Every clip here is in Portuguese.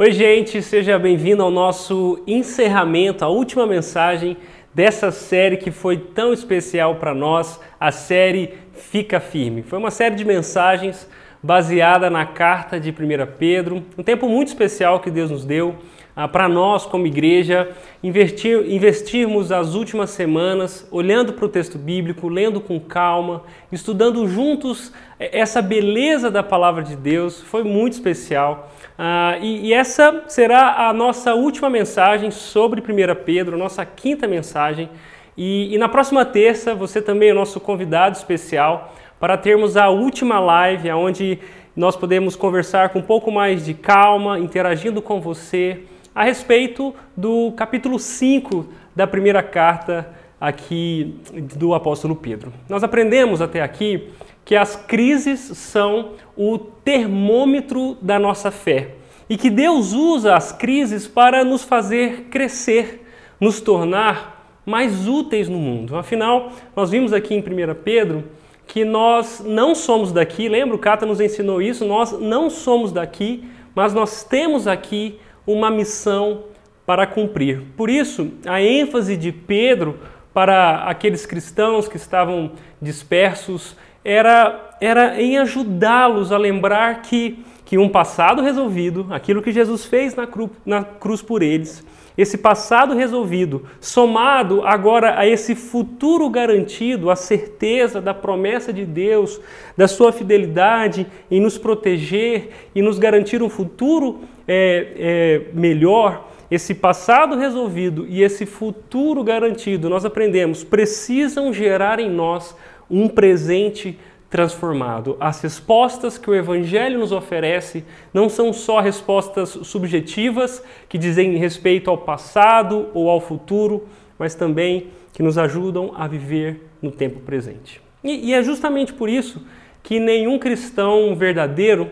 Oi, gente, seja bem-vindo ao nosso encerramento, a última mensagem dessa série que foi tão especial para nós, a série Fica Firme. Foi uma série de mensagens baseada na carta de 1 Pedro, um tempo muito especial que Deus nos deu ah, para nós, como igreja, investir, investirmos as últimas semanas olhando para o texto bíblico, lendo com calma, estudando juntos eh, essa beleza da palavra de Deus. Foi muito especial. Ah, e, e, essa será a nossa última mensagem sobre 1 Pedro, nossa quinta mensagem. E, e na próxima terça, você também é o nosso convidado especial para termos a última live, onde nós podemos conversar com um pouco mais de calma, interagindo com você a respeito do capítulo 5 da primeira carta aqui do apóstolo Pedro. Nós aprendemos até aqui que as crises são o termômetro da nossa fé e que Deus usa as crises para nos fazer crescer, nos tornar mais úteis no mundo. Afinal, nós vimos aqui em 1 Pedro que nós não somos daqui, lembra o Cata nos ensinou isso, nós não somos daqui, mas nós temos aqui uma missão para cumprir. Por isso, a ênfase de Pedro para aqueles cristãos que estavam dispersos era, era em ajudá-los a lembrar que, que um passado resolvido, aquilo que Jesus fez na, cru, na cruz por eles, esse passado resolvido, somado agora a esse futuro garantido, a certeza da promessa de Deus, da sua fidelidade em nos proteger e nos garantir um futuro é, é, melhor, esse passado resolvido e esse futuro garantido, nós aprendemos, precisam gerar em nós um presente transformado. As respostas que o Evangelho nos oferece não são só respostas subjetivas que dizem respeito ao passado ou ao futuro, mas também que nos ajudam a viver no tempo presente. E, e é justamente por isso que nenhum cristão verdadeiro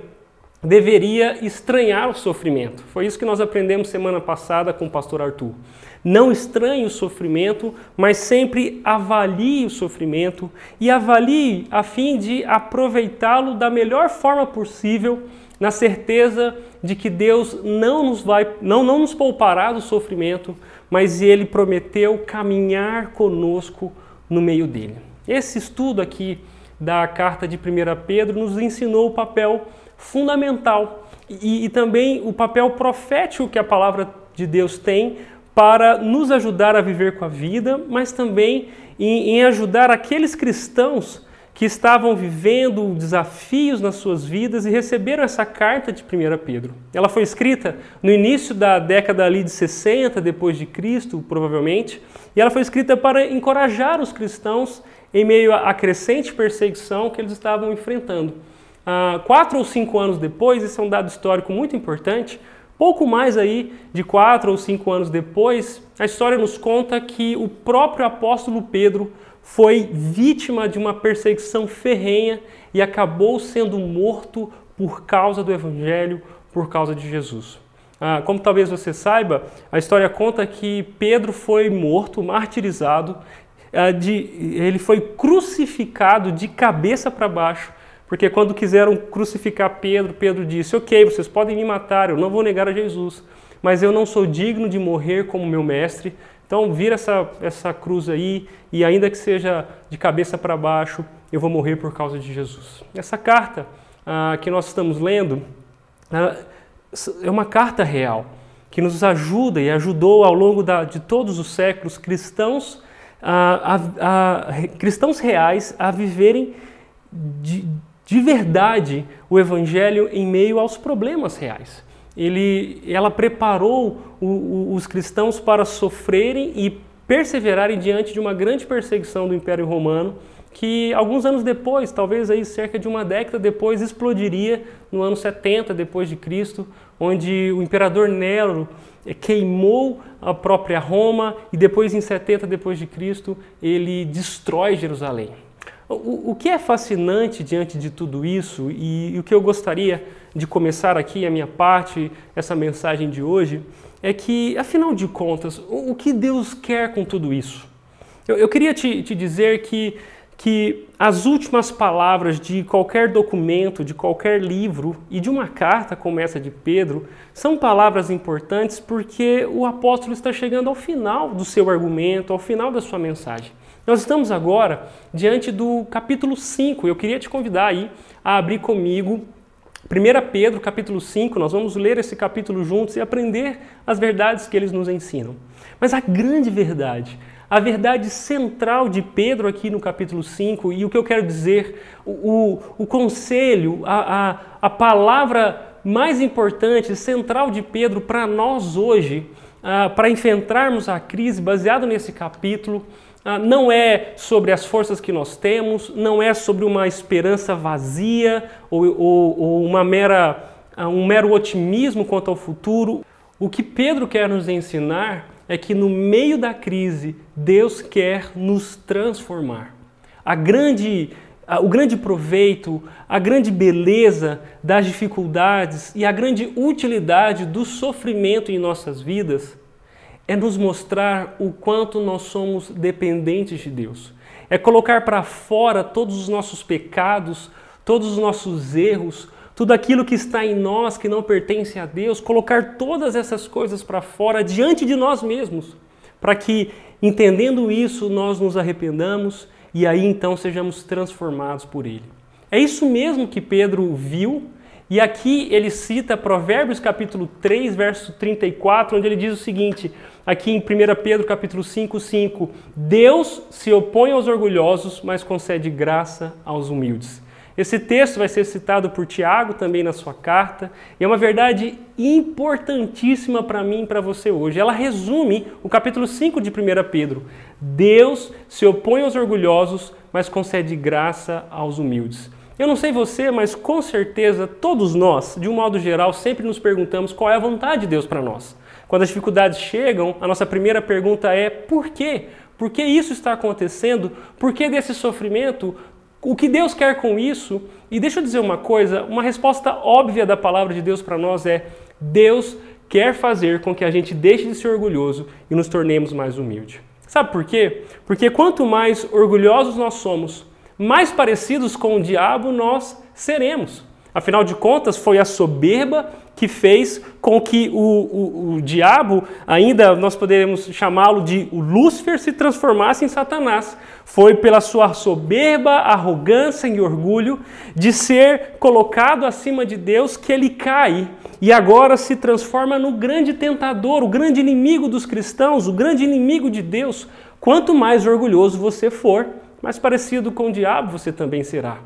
deveria estranhar o sofrimento. Foi isso que nós aprendemos semana passada com o pastor Arthur. Não estranhe o sofrimento, mas sempre avalie o sofrimento e avalie a fim de aproveitá-lo da melhor forma possível, na certeza de que Deus não nos vai não, não nos poupará do sofrimento, mas ele prometeu caminhar conosco no meio dele. Esse estudo aqui da carta de 1 Pedro nos ensinou o papel fundamental e, e também o papel profético que a palavra de Deus tem para nos ajudar a viver com a vida, mas também em, em ajudar aqueles cristãos que estavam vivendo desafios nas suas vidas e receberam essa carta de 1 Pedro. Ela foi escrita no início da década ali de 60 depois de Cristo, provavelmente, e ela foi escrita para encorajar os cristãos em meio à crescente perseguição que eles estavam enfrentando. Ah, quatro ou cinco anos depois, esse é um dado histórico muito importante, pouco mais aí de quatro ou cinco anos depois, a história nos conta que o próprio apóstolo Pedro foi vítima de uma perseguição ferrenha e acabou sendo morto por causa do Evangelho, por causa de Jesus. Ah, como talvez você saiba, a história conta que Pedro foi morto, martirizado, ah, de, ele foi crucificado de cabeça para baixo porque quando quiseram crucificar Pedro, Pedro disse: Ok, vocês podem me matar, eu não vou negar a Jesus, mas eu não sou digno de morrer como meu mestre. Então, vira essa, essa cruz aí, e ainda que seja de cabeça para baixo, eu vou morrer por causa de Jesus. Essa carta ah, que nós estamos lendo ah, é uma carta real, que nos ajuda e ajudou ao longo da, de todos os séculos cristãos, ah, a, a, cristãos reais a viverem de, de verdade o Evangelho em meio aos problemas reais. Ele, ela preparou o, o, os cristãos para sofrerem e perseverarem diante de uma grande perseguição do Império Romano, que alguns anos depois, talvez aí cerca de uma década depois, explodiria no ano 70 depois de Cristo, onde o imperador Nero queimou a própria Roma e depois em 70 depois de Cristo ele destrói Jerusalém. O, o que é fascinante diante de tudo isso e, e o que eu gostaria de começar aqui a minha parte, essa mensagem de hoje, é que, afinal de contas, o, o que Deus quer com tudo isso? Eu, eu queria te, te dizer que, que as últimas palavras de qualquer documento, de qualquer livro e de uma carta como essa de Pedro são palavras importantes porque o apóstolo está chegando ao final do seu argumento, ao final da sua mensagem. Nós estamos agora diante do capítulo 5. Eu queria te convidar aí a abrir comigo 1 Pedro, capítulo 5. Nós vamos ler esse capítulo juntos e aprender as verdades que eles nos ensinam. Mas a grande verdade, a verdade central de Pedro aqui no capítulo 5, e o que eu quero dizer, o, o conselho, a, a, a palavra mais importante, central de Pedro para nós hoje, uh, para enfrentarmos a crise, baseado nesse capítulo, não é sobre as forças que nós temos, não é sobre uma esperança vazia ou, ou, ou uma mera, uh, um mero otimismo quanto ao futuro. O que Pedro quer nos ensinar é que no meio da crise, Deus quer nos transformar. A grande, o grande proveito, a grande beleza das dificuldades e a grande utilidade do sofrimento em nossas vidas é nos mostrar o quanto nós somos dependentes de Deus. É colocar para fora todos os nossos pecados, todos os nossos erros, tudo aquilo que está em nós que não pertence a Deus, colocar todas essas coisas para fora diante de nós mesmos, para que, entendendo isso, nós nos arrependamos e aí então sejamos transformados por Ele. É isso mesmo que Pedro viu, e aqui ele cita Provérbios capítulo 3, verso 34, onde ele diz o seguinte, aqui em 1 Pedro capítulo 5, 5, Deus se opõe aos orgulhosos, mas concede graça aos humildes. Esse texto vai ser citado por Tiago também na sua carta, e é uma verdade importantíssima para mim e para você hoje. Ela resume o capítulo 5 de 1 Pedro. Deus se opõe aos orgulhosos, mas concede graça aos humildes. Eu não sei você, mas com certeza todos nós, de um modo geral, sempre nos perguntamos qual é a vontade de Deus para nós. Quando as dificuldades chegam, a nossa primeira pergunta é: por quê? Por que isso está acontecendo? Por que desse sofrimento? O que Deus quer com isso? E deixa eu dizer uma coisa: uma resposta óbvia da palavra de Deus para nós é: Deus quer fazer com que a gente deixe de ser orgulhoso e nos tornemos mais humildes. Sabe por quê? Porque quanto mais orgulhosos nós somos, mais parecidos com o diabo nós seremos. Afinal de contas, foi a soberba que fez com que o, o, o diabo, ainda nós poderíamos chamá-lo de Lúcifer, se transformasse em Satanás. Foi pela sua soberba, arrogância e orgulho de ser colocado acima de Deus que ele cai e agora se transforma no grande tentador, o grande inimigo dos cristãos, o grande inimigo de Deus. Quanto mais orgulhoso você for, mais parecido com o diabo você também será.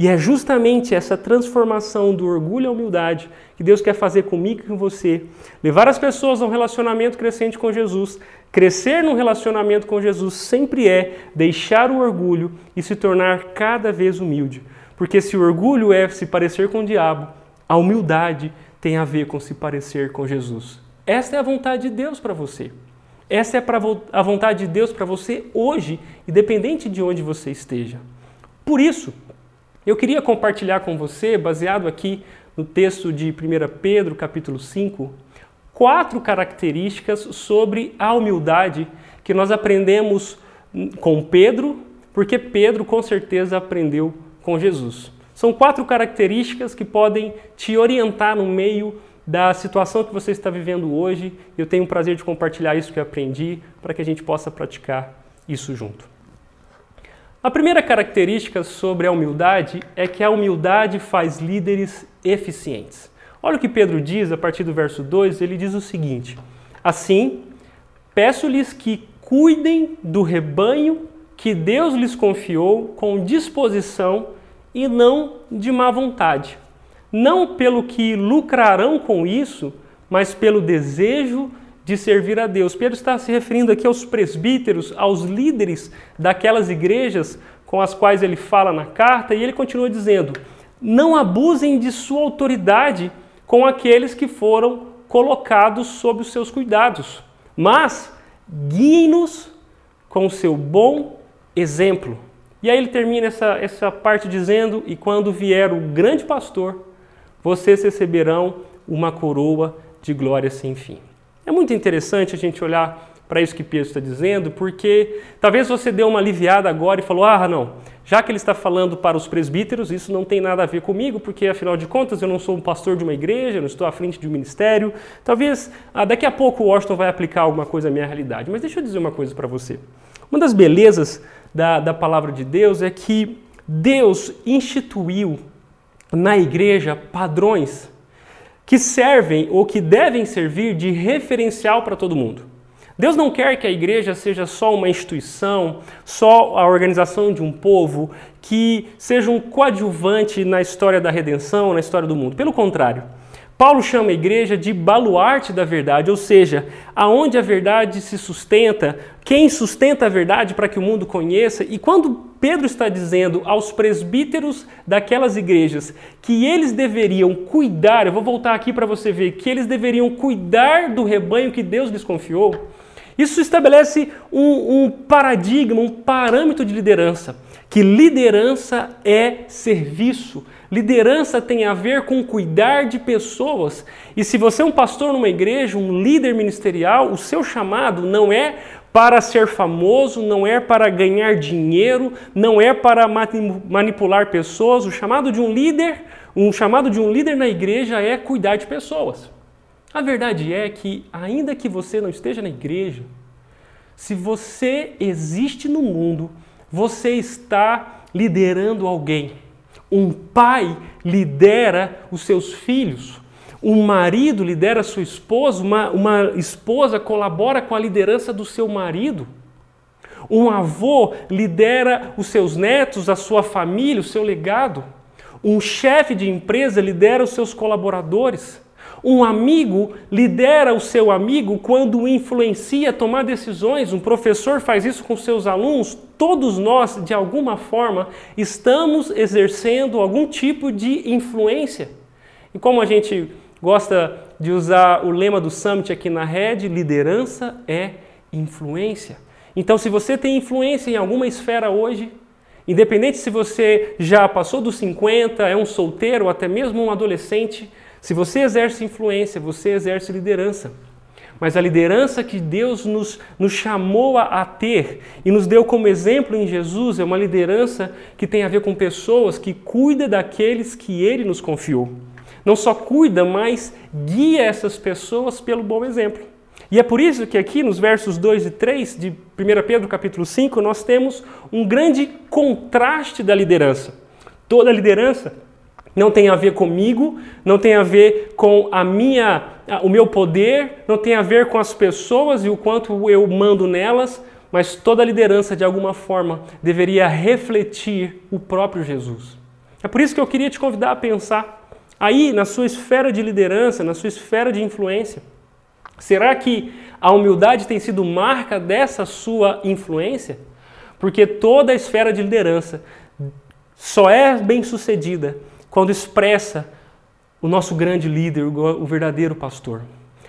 E é justamente essa transformação do orgulho à humildade que Deus quer fazer comigo e com você. Levar as pessoas a um relacionamento crescente com Jesus. Crescer num relacionamento com Jesus sempre é deixar o orgulho e se tornar cada vez humilde. Porque se o orgulho é se parecer com o diabo, a humildade tem a ver com se parecer com Jesus. Esta é a vontade de Deus para você. Essa é a vontade de Deus para você hoje, independente de onde você esteja. Por isso, eu queria compartilhar com você, baseado aqui no texto de 1 Pedro, capítulo 5, quatro características sobre a humildade que nós aprendemos com Pedro, porque Pedro com certeza aprendeu com Jesus. São quatro características que podem te orientar no meio da situação que você está vivendo hoje. Eu tenho o prazer de compartilhar isso que eu aprendi para que a gente possa praticar isso junto. A primeira característica sobre a humildade é que a humildade faz líderes eficientes. Olha o que Pedro diz a partir do verso 2, ele diz o seguinte: Assim, peço-lhes que cuidem do rebanho que Deus lhes confiou com disposição e não de má vontade, não pelo que lucrarão com isso, mas pelo desejo de servir a Deus. Pedro está se referindo aqui aos presbíteros, aos líderes daquelas igrejas com as quais ele fala na carta, e ele continua dizendo: não abusem de sua autoridade com aqueles que foram colocados sob os seus cuidados, mas guiem-nos com seu bom exemplo. E aí ele termina essa, essa parte dizendo: E quando vier o grande pastor, vocês receberão uma coroa de glória sem fim. É muito interessante a gente olhar para isso que Pedro está dizendo, porque talvez você deu uma aliviada agora e falou: ah, não, já que ele está falando para os presbíteros, isso não tem nada a ver comigo, porque afinal de contas eu não sou um pastor de uma igreja, eu não estou à frente de um ministério. Talvez ah, daqui a pouco o Washington vai aplicar alguma coisa à minha realidade. Mas deixa eu dizer uma coisa para você. Uma das belezas da, da palavra de Deus é que Deus instituiu na igreja padrões que servem ou que devem servir de referencial para todo mundo. Deus não quer que a igreja seja só uma instituição, só a organização de um povo, que seja um coadjuvante na história da redenção, na história do mundo. Pelo contrário, Paulo chama a igreja de baluarte da verdade, ou seja, aonde a verdade se sustenta, quem sustenta a verdade para que o mundo conheça. E quando Pedro está dizendo aos presbíteros daquelas igrejas que eles deveriam cuidar, eu vou voltar aqui para você ver, que eles deveriam cuidar do rebanho que Deus lhes confiou. Isso estabelece um, um paradigma, um parâmetro de liderança. Que liderança é serviço. Liderança tem a ver com cuidar de pessoas. E se você é um pastor numa igreja, um líder ministerial, o seu chamado não é para ser famoso, não é para ganhar dinheiro, não é para manipular pessoas. O chamado de um líder, um chamado de um líder na igreja é cuidar de pessoas. A verdade é que, ainda que você não esteja na igreja, se você existe no mundo, você está liderando alguém. Um pai lidera os seus filhos. Um marido lidera sua esposa. Uma, uma esposa colabora com a liderança do seu marido. Um avô lidera os seus netos, a sua família, o seu legado. Um chefe de empresa lidera os seus colaboradores. Um amigo lidera o seu amigo quando o influencia a tomar decisões. Um professor faz isso com seus alunos. Todos nós, de alguma forma, estamos exercendo algum tipo de influência. E como a gente gosta de usar o lema do Summit aqui na rede, liderança é influência. Então, se você tem influência em alguma esfera hoje, independente se você já passou dos 50, é um solteiro ou até mesmo um adolescente, se você exerce influência, você exerce liderança. Mas a liderança que Deus nos, nos chamou a, a, ter e nos deu como exemplo em Jesus é uma liderança que tem a ver com pessoas que cuida daqueles que Ele nos confiou. Não só cuida, mas guia essas pessoas pelo bom exemplo. E é por isso que aqui nos versos 2 e 3 de 1 Pedro capítulo 5 nós temos um grande contraste da liderança. Toda liderança não tem a ver comigo, não tem a ver com a minha, o meu poder, não tem a ver com as pessoas e o quanto eu mando nelas, mas toda liderança de alguma forma deveria refletir o próprio Jesus. É por isso que eu queria te convidar a pensar aí na sua esfera de liderança, na sua esfera de influência. Será que a humildade tem sido marca dessa sua influência? Porque toda a esfera de liderança só é bem sucedida quando expressa o nosso grande líder, o verdadeiro pastor.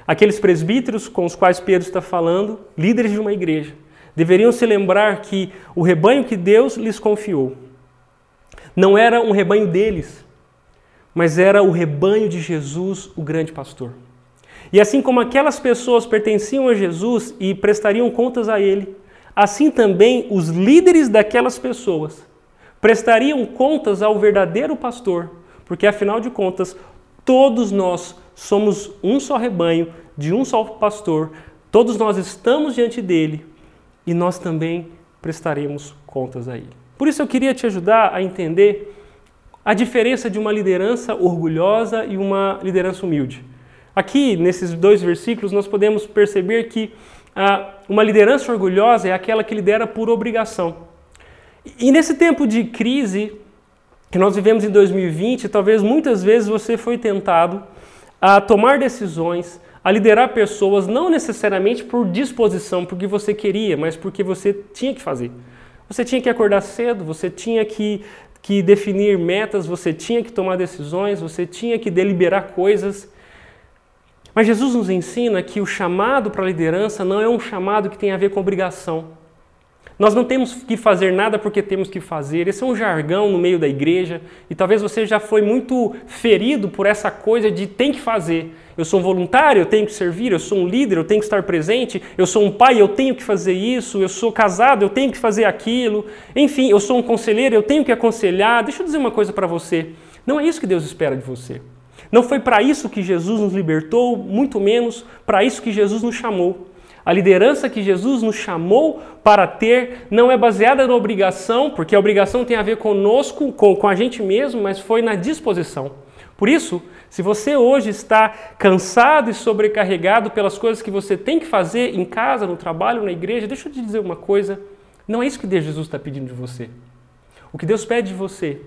Aqueles presbíteros com os quais Pedro está falando, líderes de uma igreja, deveriam se lembrar que o rebanho que Deus lhes confiou não era um rebanho deles, mas era o rebanho de Jesus, o grande pastor. E assim como aquelas pessoas pertenciam a Jesus e prestariam contas a ele, assim também os líderes daquelas pessoas prestariam contas ao verdadeiro pastor, porque afinal de contas, todos nós somos um só rebanho, de um só pastor, todos nós estamos diante dele e nós também prestaremos contas a ele. Por isso eu queria te ajudar a entender a diferença de uma liderança orgulhosa e uma liderança humilde. Aqui, nesses dois versículos, nós podemos perceber que ah, uma liderança orgulhosa é aquela que lidera por obrigação. E nesse tempo de crise que nós vivemos em 2020, talvez muitas vezes você foi tentado a tomar decisões, a liderar pessoas, não necessariamente por disposição, porque você queria, mas porque você tinha que fazer. Você tinha que acordar cedo, você tinha que, que definir metas, você tinha que tomar decisões, você tinha que deliberar coisas. Mas Jesus nos ensina que o chamado para a liderança não é um chamado que tem a ver com obrigação. Nós não temos que fazer nada porque temos que fazer. Esse é um jargão no meio da igreja e talvez você já foi muito ferido por essa coisa de tem que fazer. Eu sou um voluntário, eu tenho que servir, eu sou um líder, eu tenho que estar presente, eu sou um pai, eu tenho que fazer isso, eu sou casado, eu tenho que fazer aquilo. Enfim, eu sou um conselheiro, eu tenho que aconselhar. Deixa eu dizer uma coisa para você. Não é isso que Deus espera de você. Não foi para isso que Jesus nos libertou, muito menos para isso que Jesus nos chamou. A liderança que Jesus nos chamou para ter não é baseada na obrigação, porque a obrigação tem a ver conosco, com, com a gente mesmo, mas foi na disposição. Por isso, se você hoje está cansado e sobrecarregado pelas coisas que você tem que fazer em casa, no trabalho, na igreja, deixa eu te dizer uma coisa: não é isso que Deus Jesus está pedindo de você. O que Deus pede de você,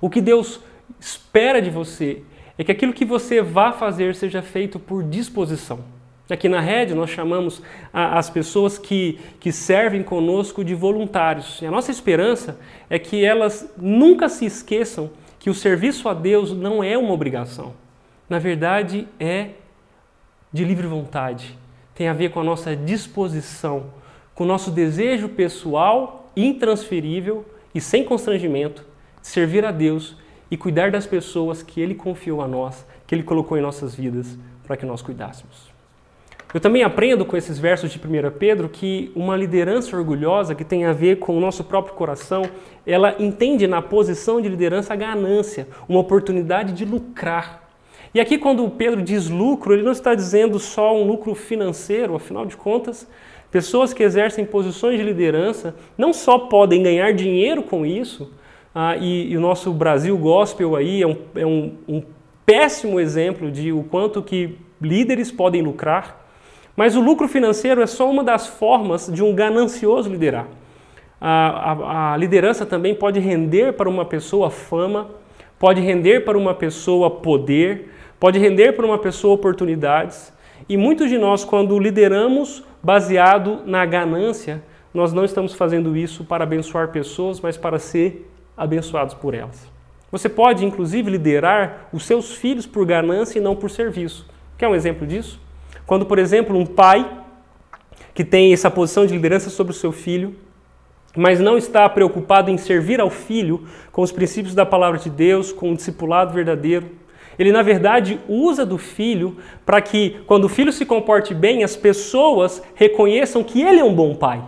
o que Deus espera de você, é que aquilo que você vá fazer seja feito por disposição. Aqui na rede nós chamamos a, as pessoas que, que servem conosco de voluntários. E a nossa esperança é que elas nunca se esqueçam que o serviço a Deus não é uma obrigação. Na verdade, é de livre vontade. Tem a ver com a nossa disposição, com o nosso desejo pessoal, intransferível e sem constrangimento de servir a Deus e cuidar das pessoas que Ele confiou a nós, que Ele colocou em nossas vidas para que nós cuidássemos. Eu também aprendo com esses versos de 1 Pedro que uma liderança orgulhosa, que tem a ver com o nosso próprio coração, ela entende na posição de liderança a ganância, uma oportunidade de lucrar. E aqui, quando Pedro diz lucro, ele não está dizendo só um lucro financeiro, afinal de contas, pessoas que exercem posições de liderança não só podem ganhar dinheiro com isso, ah, e, e, o nosso Brasil gospel aí é, um, é um, um péssimo exemplo de o quanto que líderes podem lucrar, mas o lucro financeiro é só uma das formas de um ganancioso liderar. A, a, a, liderança também pode render para uma pessoa fama, pode render para uma pessoa poder, pode render para uma pessoa oportunidades. E muitos de nós, quando lideramos baseado na ganância, nós não estamos fazendo isso para abençoar pessoas, mas para ser abençoados por elas. Você pode, inclusive, liderar os seus filhos por ganância e não por serviço. Quer um exemplo disso? Quando, por exemplo, um pai que tem essa posição de liderança sobre o seu filho, mas não está preocupado em servir ao filho com os princípios da palavra de Deus, com o discipulado verdadeiro, ele, na verdade, usa do filho para que, quando o filho se comporte bem, as pessoas reconheçam que ele é um bom pai,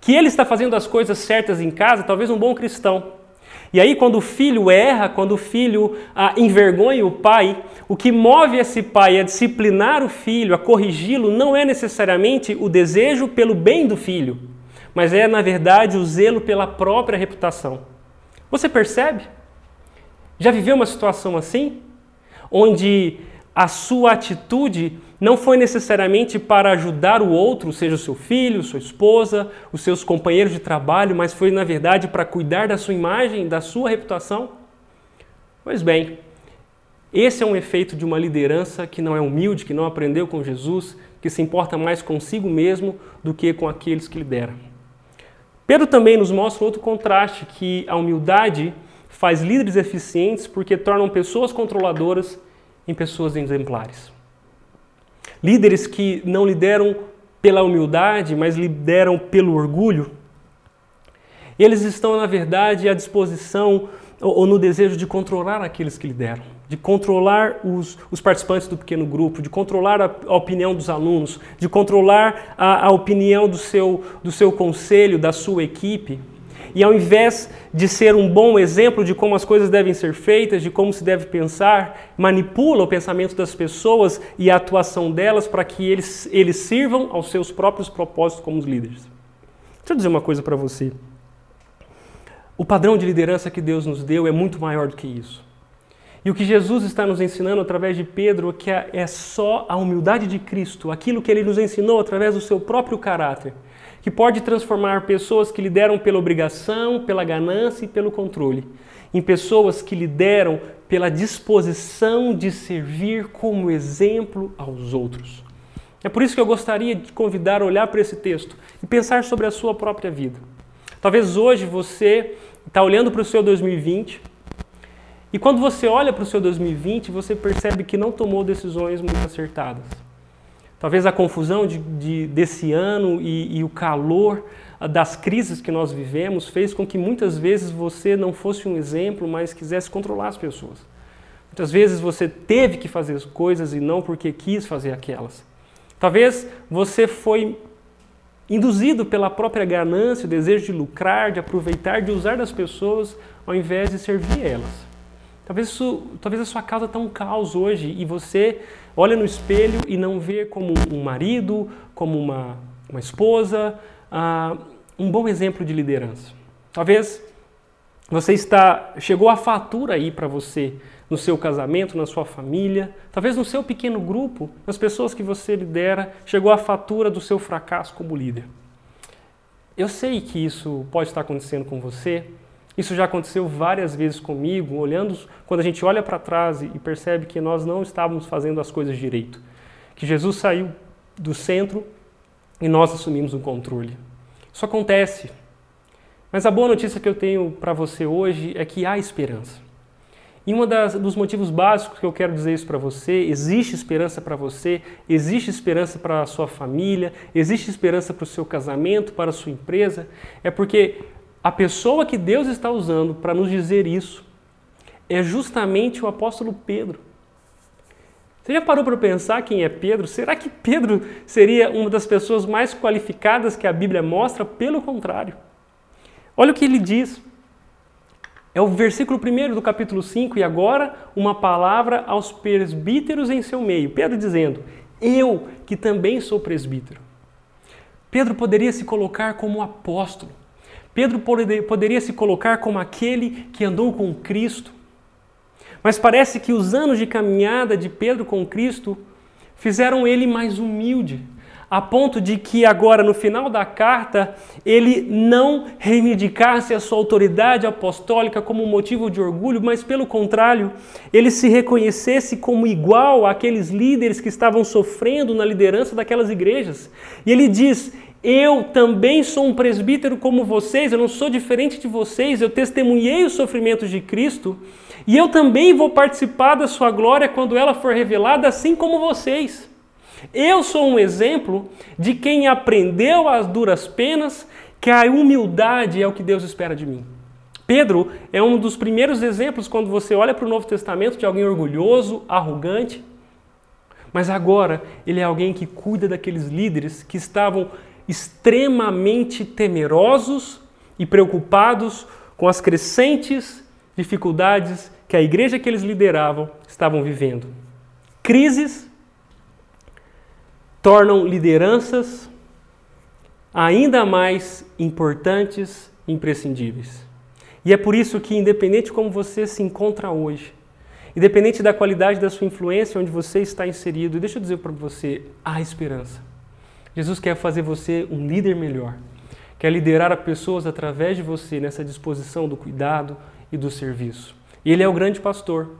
que ele está fazendo as coisas certas em casa, talvez um bom cristão. E aí, quando o filho erra, quando o filho ah, envergonha o pai, o que move esse pai a disciplinar o filho, a corrigi-lo, não é necessariamente o desejo pelo bem do filho, mas é, na verdade, o zelo pela própria reputação. Você percebe? Já viveu uma situação assim? Onde a sua atitude não foi necessariamente para ajudar o outro, seja o seu filho, sua esposa, os seus companheiros de trabalho, mas foi na verdade para cuidar da sua imagem, da sua reputação? Pois bem, esse é um efeito de uma liderança que não é humilde, que não aprendeu com Jesus, que se importa mais consigo mesmo do que com aqueles que lideram. Pedro também nos mostra outro contraste, que a humildade faz líderes eficientes porque tornam pessoas controladoras em pessoas exemplares. Líderes que não lideram pela humildade, mas lideram pelo orgulho. Eles estão, na verdade, à disposição ou no desejo de controlar aqueles que lideram, de controlar os, os participantes do pequeno grupo, de controlar a, a opinião dos alunos, de controlar a, a opinião do seu, do seu conselho, da sua equipe. E ao invés de ser um bom exemplo de como as coisas devem ser feitas, de como se deve pensar, manipula o pensamento das pessoas e a atuação delas para que eles, eles sirvam aos seus próprios propósitos como líderes. Deixa eu dizer uma coisa para você. O padrão de liderança que Deus nos deu é muito maior do que isso. E o que Jesus está nos ensinando através de Pedro é que é só a humildade de Cristo, aquilo que ele nos ensinou através do seu próprio caráter, que pode transformar pessoas que lideram pela obrigação, pela ganância e pelo controle, em pessoas que lideram pela disposição de servir como exemplo aos outros. É por isso que eu gostaria de convidar a olhar para esse texto e pensar sobre a sua própria vida. Talvez hoje você está olhando para o seu 2020 e quando você olha para o seu 2020, você percebe que não tomou decisões muito acertadas. Talvez a confusão de, de, desse ano e, e o calor das crises que nós vivemos fez com que muitas vezes você não fosse um exemplo, mas quisesse controlar as pessoas. Muitas vezes você teve que fazer as coisas e não porque quis fazer aquelas. Talvez você foi induzido pela própria ganância, o desejo de lucrar, de aproveitar, de usar das pessoas ao invés de servir elas. Talvez, isso, talvez a sua casa está um caos hoje e você olha no espelho e não vê como um marido, como uma, uma esposa, uh, um bom exemplo de liderança. Talvez você está chegou a fatura aí para você no seu casamento, na sua família, talvez no seu pequeno grupo, nas pessoas que você lidera, chegou a fatura do seu fracasso como líder. Eu sei que isso pode estar acontecendo com você. Isso já aconteceu várias vezes comigo, olhando quando a gente olha para trás e percebe que nós não estávamos fazendo as coisas direito. Que Jesus saiu do centro e nós assumimos o controle. Isso acontece. Mas a boa notícia que eu tenho para você hoje é que há esperança. E um dos motivos básicos que eu quero dizer isso para você, existe esperança para você, existe esperança para a sua família, existe esperança para o seu casamento, para a sua empresa, é porque a pessoa que Deus está usando para nos dizer isso é justamente o apóstolo Pedro. Você já parou para pensar quem é Pedro? Será que Pedro seria uma das pessoas mais qualificadas que a Bíblia mostra? Pelo contrário. Olha o que ele diz. É o versículo 1 do capítulo 5, e agora uma palavra aos presbíteros em seu meio. Pedro dizendo: Eu, que também sou presbítero. Pedro poderia se colocar como apóstolo. Pedro poderia se colocar como aquele que andou com Cristo. Mas parece que os anos de caminhada de Pedro com Cristo fizeram ele mais humilde, a ponto de que agora no final da carta ele não reivindicasse a sua autoridade apostólica como motivo de orgulho, mas pelo contrário, ele se reconhecesse como igual àqueles líderes que estavam sofrendo na liderança daquelas igrejas. E ele diz: eu também sou um presbítero como vocês, eu não sou diferente de vocês, eu testemunhei os sofrimentos de Cristo e eu também vou participar da sua glória quando ela for revelada, assim como vocês. Eu sou um exemplo de quem aprendeu as duras penas que a humildade é o que Deus espera de mim. Pedro é um dos primeiros exemplos quando você olha para o Novo Testamento de alguém orgulhoso, arrogante. Mas agora ele é alguém que cuida daqueles líderes que estavam extremamente temerosos e preocupados com as crescentes dificuldades que a igreja que eles lideravam estavam vivendo. Crises tornam lideranças ainda mais importantes e imprescindíveis. E é por isso que, independente de como você se encontra hoje, independente da qualidade da sua influência, onde você está inserido, deixa eu dizer para você, há esperança. Jesus quer fazer você um líder melhor, quer liderar as pessoas através de você nessa disposição do cuidado e do serviço. Ele é o grande pastor.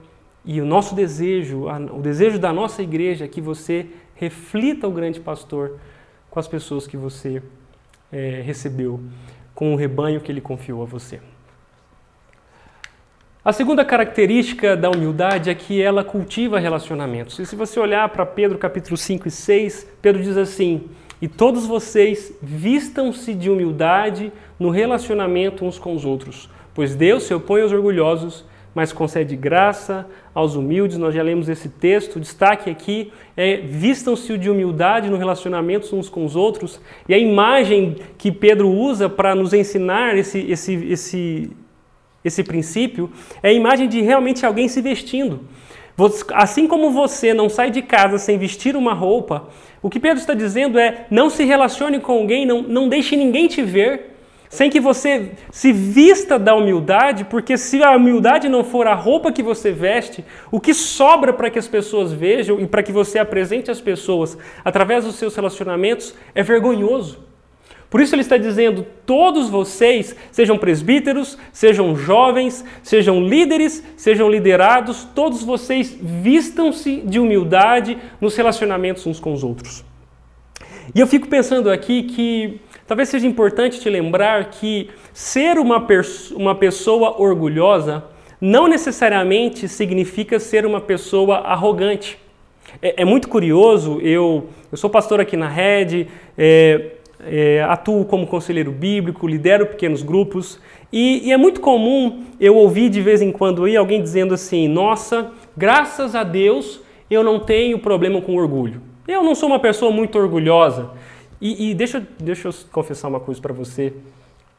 E o nosso desejo, o desejo da nossa igreja é que você reflita o grande pastor com as pessoas que você é, recebeu, com o rebanho que ele confiou a você. A segunda característica da humildade é que ela cultiva relacionamentos. E se você olhar para Pedro capítulo 5 e 6, Pedro diz assim: E todos vocês vistam-se de humildade no relacionamento uns com os outros, pois Deus se opõe aos orgulhosos mas concede graça aos humildes. Nós já lemos esse texto. O destaque aqui é vistam-se de humildade no relacionamento uns com os outros. E a imagem que Pedro usa para nos ensinar esse, esse, esse, esse princípio é a imagem de realmente alguém se vestindo. Assim como você não sai de casa sem vestir uma roupa, o que Pedro está dizendo é: não se relacione com alguém, não, não deixe ninguém te ver sem que você se vista da humildade, porque se a humildade não for a roupa que você veste, o que sobra para que as pessoas vejam e para que você apresente às pessoas através dos seus relacionamentos é vergonhoso. Por isso ele está dizendo: todos vocês, sejam presbíteros, sejam jovens, sejam líderes, sejam liderados, todos vocês vistam-se de humildade nos relacionamentos uns com os outros. E eu fico pensando aqui que Talvez seja importante te lembrar que ser uma, uma pessoa orgulhosa não necessariamente significa ser uma pessoa arrogante. É, é muito curioso, eu, eu sou pastor aqui na Rede, é, é, atuo como conselheiro bíblico, lidero pequenos grupos e, e, é muito comum eu ouvir de vez em quando aí alguém dizendo assim: Nossa, graças a Deus, eu não tenho problema com orgulho. Eu não sou uma pessoa muito orgulhosa. E, e deixa, deixa eu confessar uma coisa para você.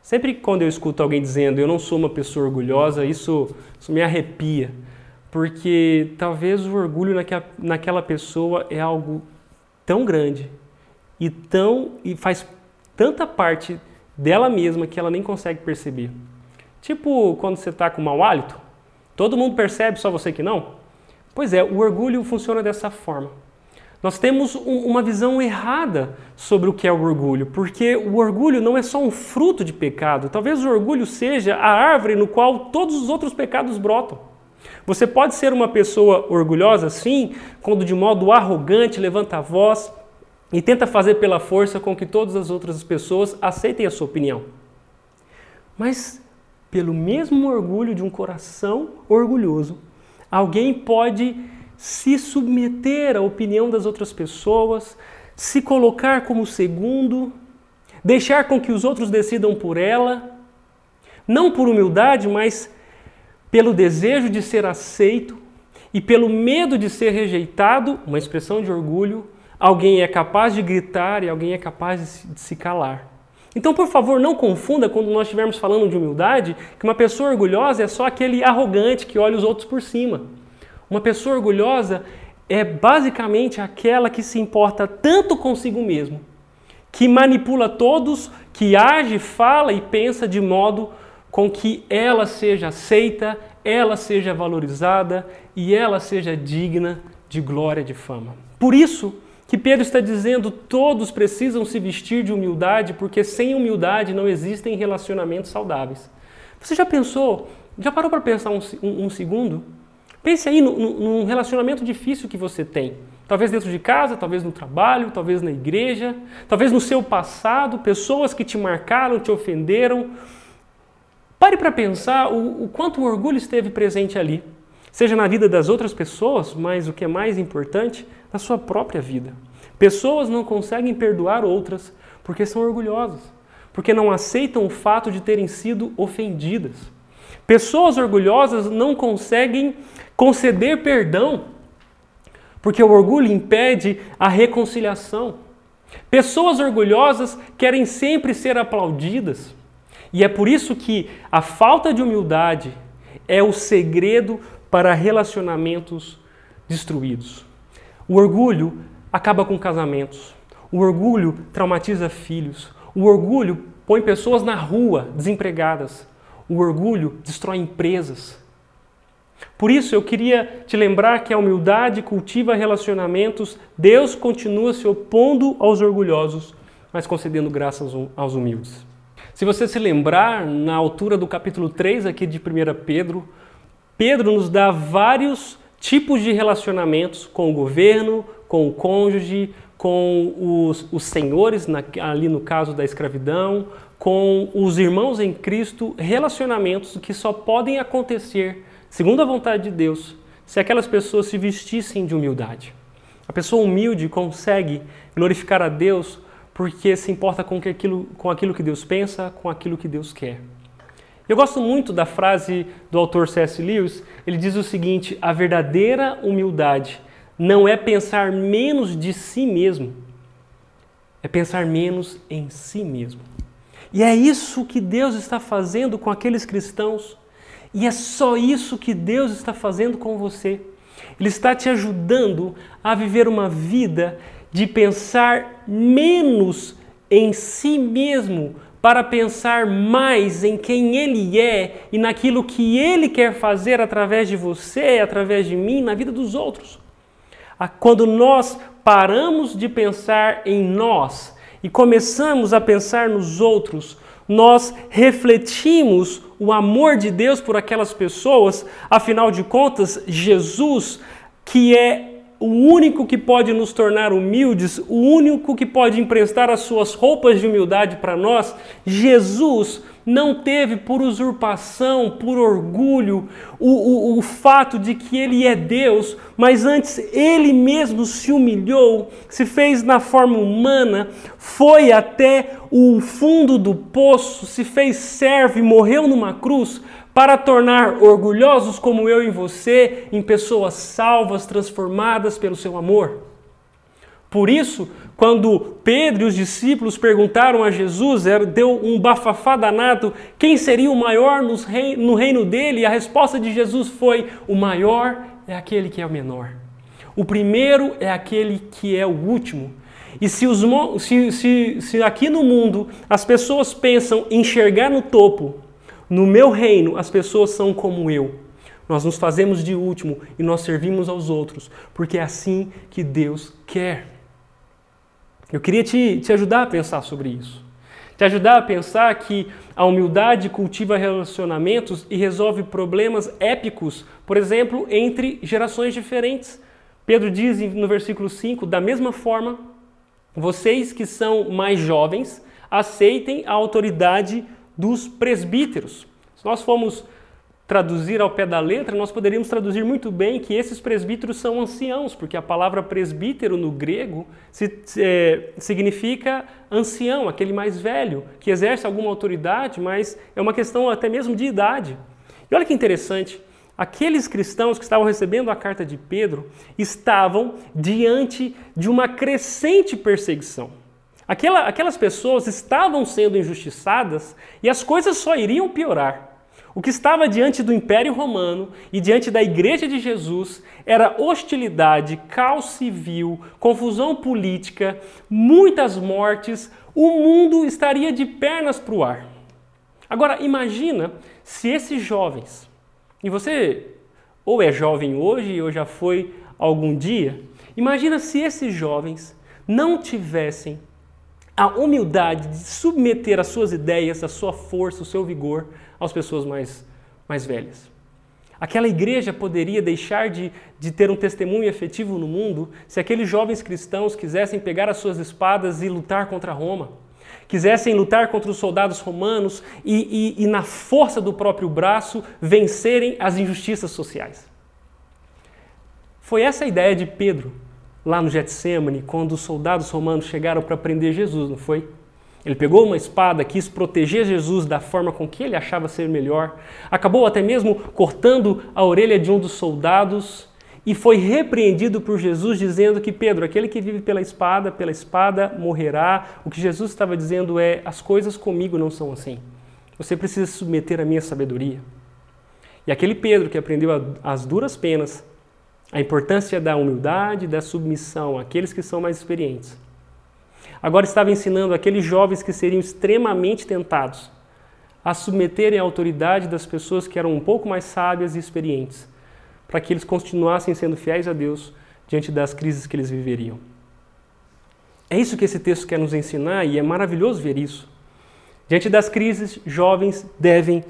Sempre quando eu escuto alguém dizendo eu não sou uma pessoa orgulhosa, isso, isso me arrepia. Porque talvez o orgulho naquela, naquela pessoa é algo tão grande e tão e faz tanta parte dela mesma que ela nem consegue perceber. Tipo quando você está com mau hálito, todo mundo percebe, só você que não? Pois é, o orgulho funciona dessa forma. Nós temos um, uma visão errada sobre o que é o orgulho, porque o orgulho não é só um fruto de pecado. Talvez o orgulho seja a árvore no qual todos os outros pecados brotam. Você pode ser uma pessoa orgulhosa, sim, quando de modo arrogante levanta a voz e tenta fazer pela força com que todas as outras pessoas aceitem a sua opinião. Mas, pelo mesmo orgulho de um coração orgulhoso, alguém pode se submeter à opinião das outras pessoas, se colocar como segundo, deixar com que os outros decidam por ela, não por humildade, mas pelo desejo de ser aceito e pelo medo de ser rejeitado, uma expressão de orgulho, alguém é capaz de gritar e alguém é capaz de se calar. Então, por favor, não confunda quando nós estivermos falando de humildade que uma pessoa orgulhosa é só aquele arrogante que olha os outros por cima. Uma pessoa orgulhosa é basicamente aquela que se importa tanto consigo mesmo, que manipula todos, que age, fala e pensa de modo com que ela seja aceita, ela seja valorizada e ela seja digna de glória e de fama. Por isso que Pedro está dizendo: todos precisam se vestir de humildade, porque sem humildade não existem relacionamentos saudáveis. Você já pensou, já parou para pensar um, um, um segundo? Pense aí no, no, num relacionamento difícil que você tem. Talvez dentro de casa, talvez no trabalho, talvez na igreja, talvez no seu passado, pessoas que te marcaram, te ofenderam. Pare para pensar o, o quanto o orgulho esteve presente ali. Seja na vida das outras pessoas, mas o que é mais importante, na sua própria vida. Pessoas não conseguem perdoar outras porque são orgulhosas, porque não aceitam o fato de terem sido ofendidas. Pessoas orgulhosas não conseguem conceder perdão, porque o orgulho impede a reconciliação. Pessoas orgulhosas querem sempre ser aplaudidas, e é por isso que a falta de humildade é o segredo para relacionamentos destruídos. O orgulho acaba com casamentos. O orgulho traumatiza filhos. O orgulho põe pessoas na rua, desempregadas. O orgulho destrói empresas. Por isso eu queria te lembrar que a humildade cultiva relacionamentos, Deus continua se opondo aos orgulhosos, mas concedendo graças aos humildes. Se você se lembrar, na altura do capítulo 3 aqui de 1 Pedro, Pedro nos dá vários tipos de relacionamentos com o governo, com o cônjuge, com os, os senhores, na, ali no caso da escravidão, com os irmãos em Cristo, relacionamentos que só podem acontecer, segundo a vontade de Deus, se aquelas pessoas se vestissem de humildade. A pessoa humilde consegue glorificar a Deus porque se importa com aquilo, com aquilo que Deus pensa, com aquilo que Deus quer. Eu gosto muito da frase do autor C.S. Lewis. Ele diz o seguinte: a verdadeira humildade não é pensar menos de si mesmo, é pensar menos em si mesmo. E é isso que Deus está fazendo com aqueles cristãos. E é só isso que Deus está fazendo com você. Ele está te ajudando a viver uma vida de pensar menos em si mesmo para pensar mais em quem Ele é e naquilo que Ele quer fazer através de você, através de mim, na vida dos outros. Quando nós paramos de pensar em nós e começamos a pensar nos outros, nós refletimos o amor de Deus por aquelas pessoas, afinal de contas, Jesus, que é o único que pode nos tornar humildes, o único que pode emprestar as suas roupas de humildade para nós, Jesus não teve por usurpação, por orgulho, o, o, o fato de que ele é Deus, mas antes ele mesmo se humilhou, se fez na forma humana, foi até o fundo do poço, se fez servo e morreu numa cruz para tornar orgulhosos como eu e você em pessoas salvas, transformadas pelo seu amor. Por isso, quando Pedro e os discípulos perguntaram a Jesus, deu um bafafá danado, quem seria o maior no reino dele? E a resposta de Jesus foi: o maior é aquele que é o menor. O primeiro é aquele que é o último. E se, os, se, se, se aqui no mundo as pessoas pensam em enxergar no topo, no meu reino as pessoas são como eu. Nós nos fazemos de último e nós servimos aos outros, porque é assim que Deus quer. Eu queria te, te ajudar a pensar sobre isso. Te ajudar a pensar que a humildade cultiva relacionamentos e resolve problemas épicos, por exemplo, entre gerações diferentes. Pedro diz no versículo 5: da mesma forma, vocês que são mais jovens, aceitem a autoridade dos presbíteros. Se nós formos traduzir ao pé da letra, nós poderíamos traduzir muito bem que esses presbíteros são anciãos, porque a palavra presbítero no grego se, é, significa ancião, aquele mais velho, que exerce alguma autoridade, mas é uma questão até mesmo de idade. E olha que interessante, aqueles cristãos que estavam recebendo a carta de Pedro estavam diante de uma crescente perseguição. Aquela, aquelas pessoas estavam sendo injustiçadas e as coisas só iriam piorar. O que estava diante do Império Romano e diante da Igreja de Jesus era hostilidade, caos civil, confusão política, muitas mortes. O mundo estaria de pernas para o ar. Agora, imagina se esses jovens, e você ou é jovem hoje ou já foi algum dia, imagina se esses jovens não tivessem a humildade de submeter as suas ideias, a sua força, o seu vigor às pessoas mais, mais velhas. Aquela igreja poderia deixar de, de ter um testemunho efetivo no mundo se aqueles jovens cristãos quisessem pegar as suas espadas e lutar contra Roma, quisessem lutar contra os soldados romanos e, e, e na força do próprio braço vencerem as injustiças sociais. Foi essa a ideia de Pedro lá no Getsemane, quando os soldados romanos chegaram para prender Jesus, não foi? Ele pegou uma espada, quis proteger Jesus da forma com que ele achava ser melhor, acabou até mesmo cortando a orelha de um dos soldados e foi repreendido por Jesus, dizendo que Pedro, aquele que vive pela espada, pela espada morrerá. O que Jesus estava dizendo é: as coisas comigo não são assim. Você precisa submeter à minha sabedoria. E aquele Pedro que aprendeu as duras penas, a importância da humildade, da submissão àqueles que são mais experientes, Agora estava ensinando aqueles jovens que seriam extremamente tentados a submeterem a autoridade das pessoas que eram um pouco mais sábias e experientes, para que eles continuassem sendo fiéis a Deus diante das crises que eles viveriam. É isso que esse texto quer nos ensinar e é maravilhoso ver isso. Diante das crises, jovens devem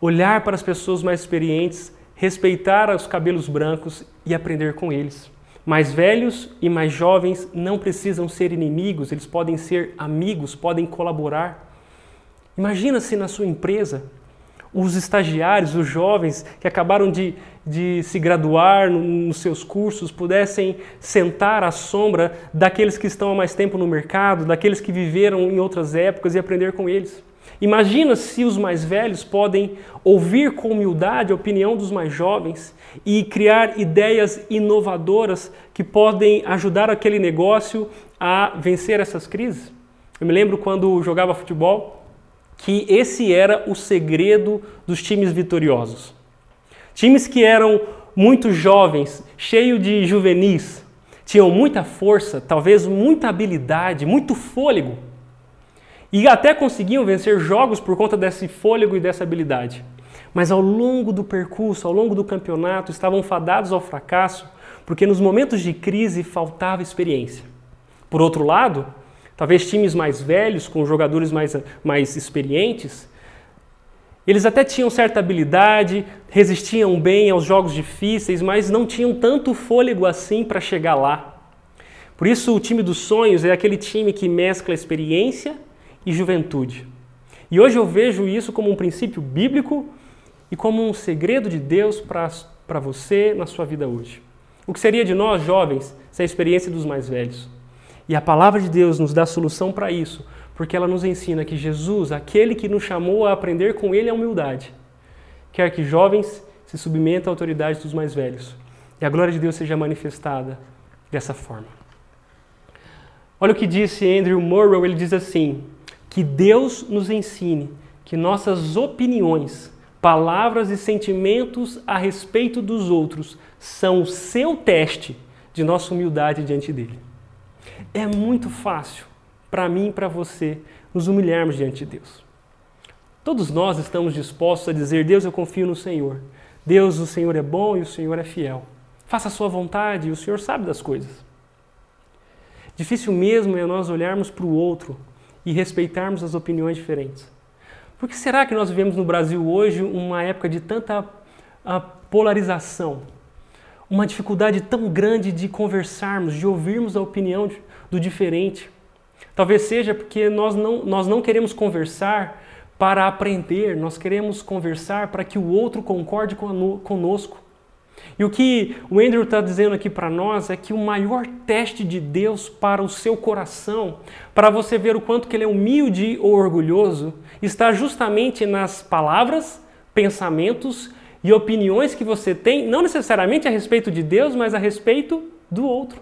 olhar para as pessoas mais experientes, respeitar os cabelos brancos e aprender com eles. Mais velhos e mais jovens não precisam ser inimigos, eles podem ser amigos, podem colaborar. Imagina se na sua empresa os estagiários, os jovens que acabaram de, de se graduar nos seus cursos pudessem sentar à sombra daqueles que estão há mais tempo no mercado, daqueles que viveram em outras épocas e aprender com eles. Imagina se os mais velhos podem ouvir com humildade a opinião dos mais jovens e criar ideias inovadoras que podem ajudar aquele negócio a vencer essas crises. Eu me lembro quando jogava futebol que esse era o segredo dos times vitoriosos. Times que eram muito jovens, cheios de juvenis, tinham muita força, talvez muita habilidade, muito fôlego e até conseguiam vencer jogos por conta desse fôlego e dessa habilidade. Mas ao longo do percurso, ao longo do campeonato, estavam fadados ao fracasso porque nos momentos de crise faltava experiência. Por outro lado, talvez times mais velhos, com jogadores mais, mais experientes, eles até tinham certa habilidade, resistiam bem aos jogos difíceis, mas não tinham tanto fôlego assim para chegar lá. Por isso, o time dos sonhos é aquele time que mescla experiência e juventude. E hoje eu vejo isso como um princípio bíblico e como um segredo de Deus para você na sua vida hoje. O que seria de nós, jovens, sem a experiência dos mais velhos? E a palavra de Deus nos dá solução para isso, porque ela nos ensina que Jesus, aquele que nos chamou a aprender com ele a humildade, quer que jovens se submetam à autoridade dos mais velhos e a glória de Deus seja manifestada dessa forma. Olha o que disse Andrew Morrow, ele diz assim: que Deus nos ensine que nossas opiniões, palavras e sentimentos a respeito dos outros são o seu teste de nossa humildade diante dele. É muito fácil para mim e para você nos humilharmos diante de Deus. Todos nós estamos dispostos a dizer: Deus, eu confio no Senhor. Deus, o Senhor é bom e o Senhor é fiel. Faça a sua vontade e o Senhor sabe das coisas. Difícil mesmo é nós olharmos para o outro e respeitarmos as opiniões diferentes. Por que será que nós vivemos no Brasil hoje uma época de tanta polarização? Uma dificuldade tão grande de conversarmos, de ouvirmos a opinião do diferente. Talvez seja porque nós não, nós não queremos conversar para aprender, nós queremos conversar para que o outro concorde conosco. E o que o Andrew está dizendo aqui para nós é que o maior teste de Deus para o seu coração, para você ver o quanto que ele é humilde ou orgulhoso, está justamente nas palavras, pensamentos e opiniões que você tem, não necessariamente a respeito de Deus, mas a respeito do outro.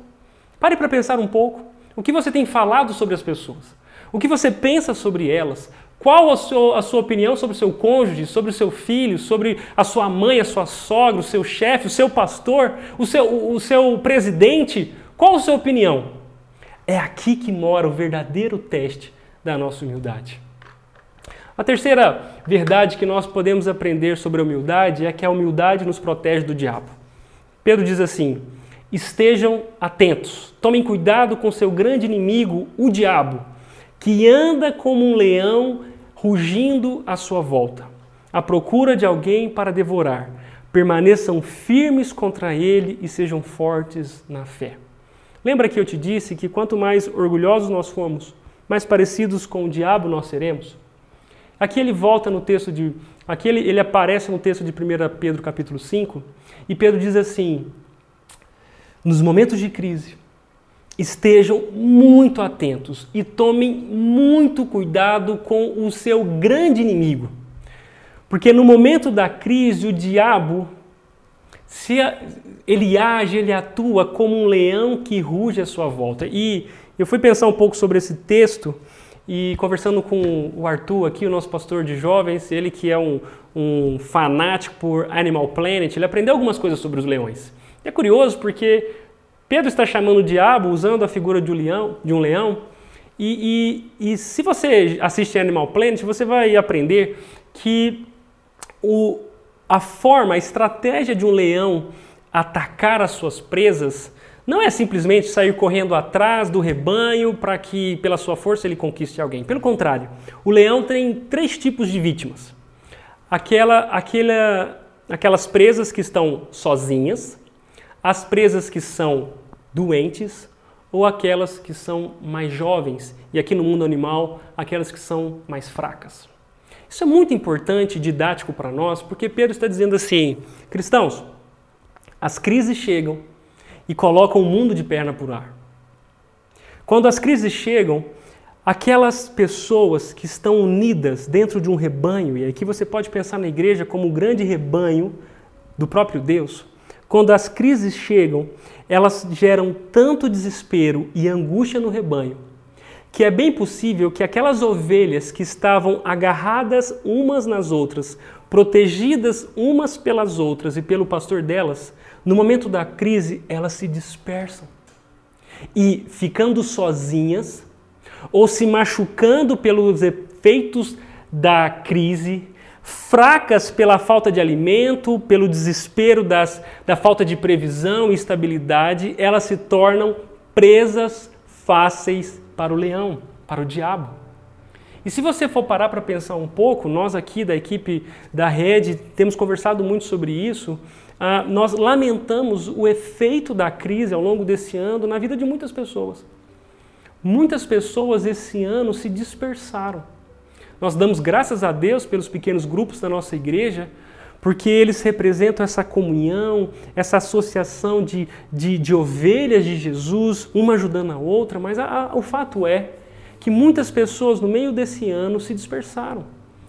Pare para pensar um pouco. O que você tem falado sobre as pessoas? O que você pensa sobre elas? Qual a sua, a sua, opinião sobre o seu cônjuge, sobre o seu filho, sobre a sua mãe, a sua sogra, o seu chefe, o seu pastor, o seu, o, o seu presidente? Qual a sua opinião? É aqui que mora o verdadeiro teste da nossa humildade. A terceira verdade que nós podemos aprender sobre a humildade é que a humildade nos protege do diabo. Pedro diz assim: estejam atentos, tomem cuidado com seu grande inimigo, o diabo, que anda como um leão rugindo à sua volta, à procura de alguém para devorar. Permaneçam firmes contra ele e sejam fortes na fé. Lembra que eu te disse que quanto mais orgulhosos nós formos, mais parecidos com o diabo nós seremos? Aqui ele volta no texto de. Aqui ele, ele aparece no texto de 1 Pedro capítulo 5, e Pedro diz assim: nos momentos de crise, estejam muito atentos e tomem muito cuidado com o seu grande inimigo. Porque no momento da crise, o diabo, se ele age, ele atua como um leão que ruge à sua volta. E eu fui pensar um pouco sobre esse texto e conversando com o Arthur aqui, o nosso pastor de jovens, ele que é um, um fanático por Animal Planet, ele aprendeu algumas coisas sobre os leões. É curioso porque Pedro está chamando o diabo usando a figura de um leão, de um leão e, e, e se você assiste Animal Planet, você vai aprender que o, a forma, a estratégia de um leão atacar as suas presas não é simplesmente sair correndo atrás do rebanho para que, pela sua força, ele conquiste alguém. Pelo contrário, o leão tem três tipos de vítimas: aquela, aquela, aquelas presas que estão sozinhas, as presas que são doentes ou aquelas que são mais jovens e aqui no mundo animal, aquelas que são mais fracas. Isso é muito importante, didático para nós, porque Pedro está dizendo assim: cristãos, as crises chegam e colocam o mundo de perna por ar. Quando as crises chegam, aquelas pessoas que estão unidas dentro de um rebanho, e aqui você pode pensar na igreja como um grande rebanho do próprio Deus, quando as crises chegam, elas geram tanto desespero e angústia no rebanho, que é bem possível que aquelas ovelhas que estavam agarradas umas nas outras, protegidas umas pelas outras e pelo pastor delas, no momento da crise elas se dispersam. E ficando sozinhas, ou se machucando pelos efeitos da crise, fracas pela falta de alimento, pelo desespero das, da falta de previsão e estabilidade, elas se tornam presas fáceis para o leão, para o diabo. E se você for parar para pensar um pouco, nós aqui da equipe da rede temos conversado muito sobre isso. Ah, nós lamentamos o efeito da crise ao longo desse ano na vida de muitas pessoas. Muitas pessoas esse ano se dispersaram Nós damos graças a Deus pelos pequenos grupos da nossa igreja, porque eles representam essa comunhão, essa associação de, de, de ovelhas de Jesus, uma ajudando a outra, mas a, a, o fato é que muitas pessoas no meio desse ano se dispersaram.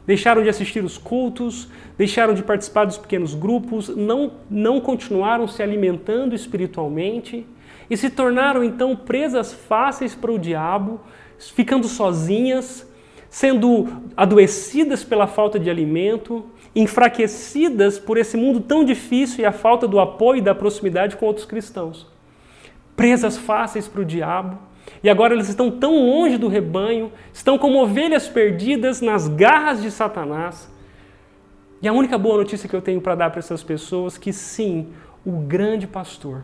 Deixaram de assistir os cultos, deixaram de participar dos pequenos grupos, não, não continuaram se alimentando espiritualmente e se tornaram então presas fáceis para o diabo, ficando sozinhas, sendo adoecidas pela falta de alimento, enfraquecidas por esse mundo tão difícil e a falta do apoio e da proximidade com outros cristãos. Presas fáceis para o diabo. E agora eles estão tão longe do rebanho, estão como ovelhas perdidas nas garras de Satanás. E a única boa notícia que eu tenho para dar para essas pessoas é que sim, o grande pastor